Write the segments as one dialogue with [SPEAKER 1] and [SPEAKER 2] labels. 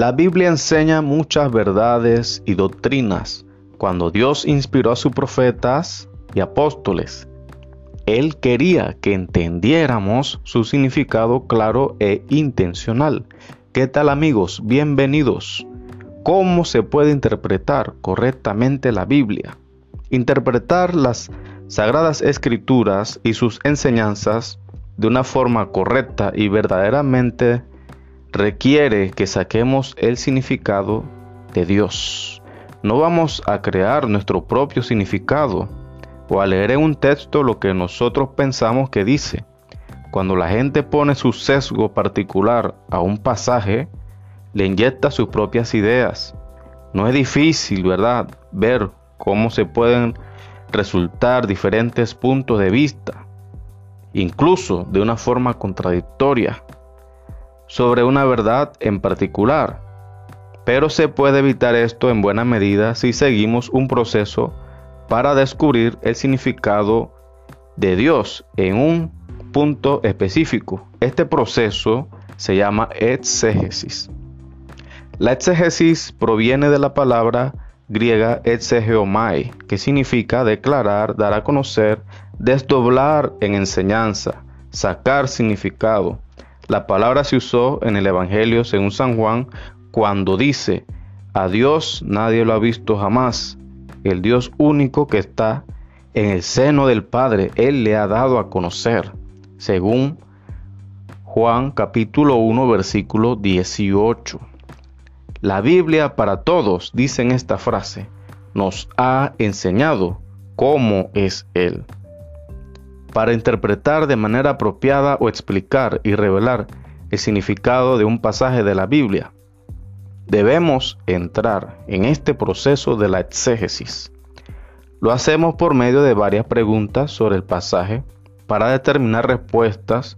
[SPEAKER 1] La Biblia enseña muchas verdades y doctrinas. Cuando Dios inspiró a sus profetas y apóstoles, Él quería que entendiéramos su significado claro e intencional. ¿Qué tal amigos? Bienvenidos. ¿Cómo se puede interpretar correctamente la Biblia? Interpretar las Sagradas Escrituras y sus enseñanzas de una forma correcta y verdaderamente requiere que saquemos el significado de Dios. No vamos a crear nuestro propio significado o a leer en un texto lo que nosotros pensamos que dice. Cuando la gente pone su sesgo particular a un pasaje, le inyecta sus propias ideas. No es difícil, ¿verdad?, ver cómo se pueden resultar diferentes puntos de vista, incluso de una forma contradictoria, sobre una verdad en particular. Pero se puede evitar esto en buena medida si seguimos un proceso para descubrir el significado de Dios en un punto específico. Este proceso se llama exégesis. La exégesis proviene de la palabra griega exegeomai, que significa declarar, dar a conocer, desdoblar en enseñanza, sacar significado. La palabra se usó en el Evangelio según San Juan cuando dice, a Dios nadie lo ha visto jamás, el Dios único que está en el seno del Padre, Él le ha dado a conocer, según Juan capítulo 1 versículo 18. La Biblia para todos, dice en esta frase, nos ha enseñado cómo es Él. Para interpretar de manera apropiada o explicar y revelar el significado de un pasaje de la Biblia, debemos entrar en este proceso de la exégesis. Lo hacemos por medio de varias preguntas sobre el pasaje para determinar respuestas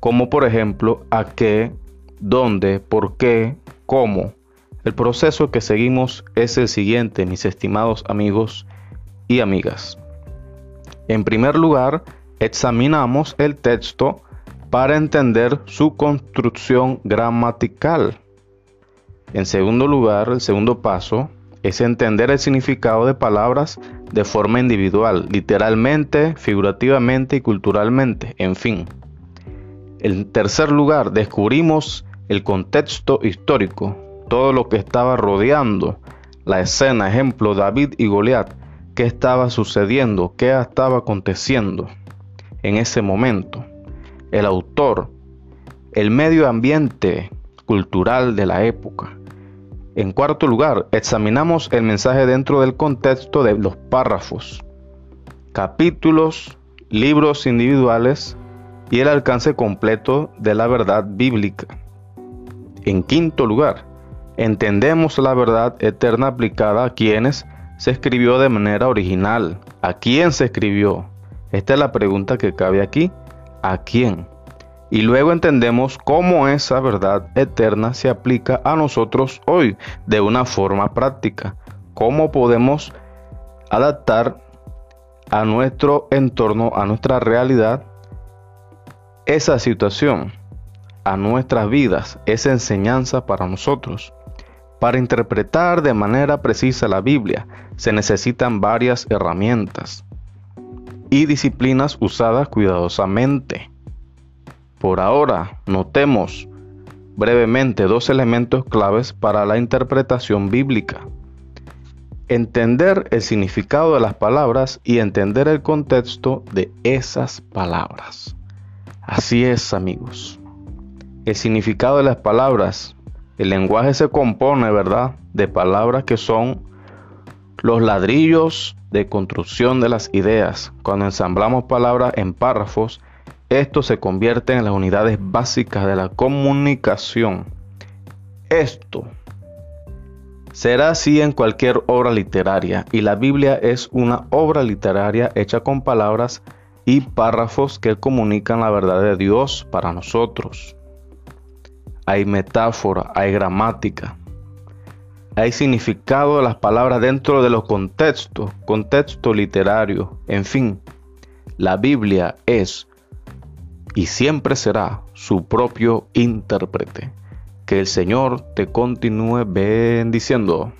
[SPEAKER 1] como por ejemplo a qué, dónde, por qué, cómo. El proceso que seguimos es el siguiente, mis estimados amigos y amigas. En primer lugar, examinamos el texto para entender su construcción gramatical. En segundo lugar, el segundo paso es entender el significado de palabras de forma individual, literalmente, figurativamente y culturalmente, en fin. En tercer lugar, descubrimos el contexto histórico, todo lo que estaba rodeando la escena, ejemplo, David y Goliat, qué estaba sucediendo, qué estaba aconteciendo en ese momento. El autor, el medio ambiente cultural de la época. En cuarto lugar, examinamos el mensaje dentro del contexto de los párrafos, capítulos, libros individuales y el alcance completo de la verdad bíblica. En quinto lugar, entendemos la verdad eterna aplicada a quienes se escribió de manera original. ¿A quién se escribió? Esta es la pregunta que cabe aquí. ¿A quién? Y luego entendemos cómo esa verdad eterna se aplica a nosotros hoy de una forma práctica. Cómo podemos adaptar a nuestro entorno, a nuestra realidad, esa situación a nuestras vidas, esa enseñanza para nosotros. Para interpretar de manera precisa la Biblia se necesitan varias herramientas y disciplinas usadas cuidadosamente. Por ahora, notemos brevemente dos elementos claves para la interpretación bíblica. Entender el significado de las palabras y entender el contexto de esas palabras. Así es, amigos el significado de las palabras. El lenguaje se compone, ¿verdad?, de palabras que son los ladrillos de construcción de las ideas. Cuando ensamblamos palabras en párrafos, esto se convierte en las unidades básicas de la comunicación. Esto será así en cualquier obra literaria y la Biblia es una obra literaria hecha con palabras y párrafos que comunican la verdad de Dios para nosotros hay metáfora, hay gramática, hay significado de las palabras dentro de los contextos, contexto literario, en fin, la Biblia es y siempre será su propio intérprete. Que el Señor te continúe bendiciendo.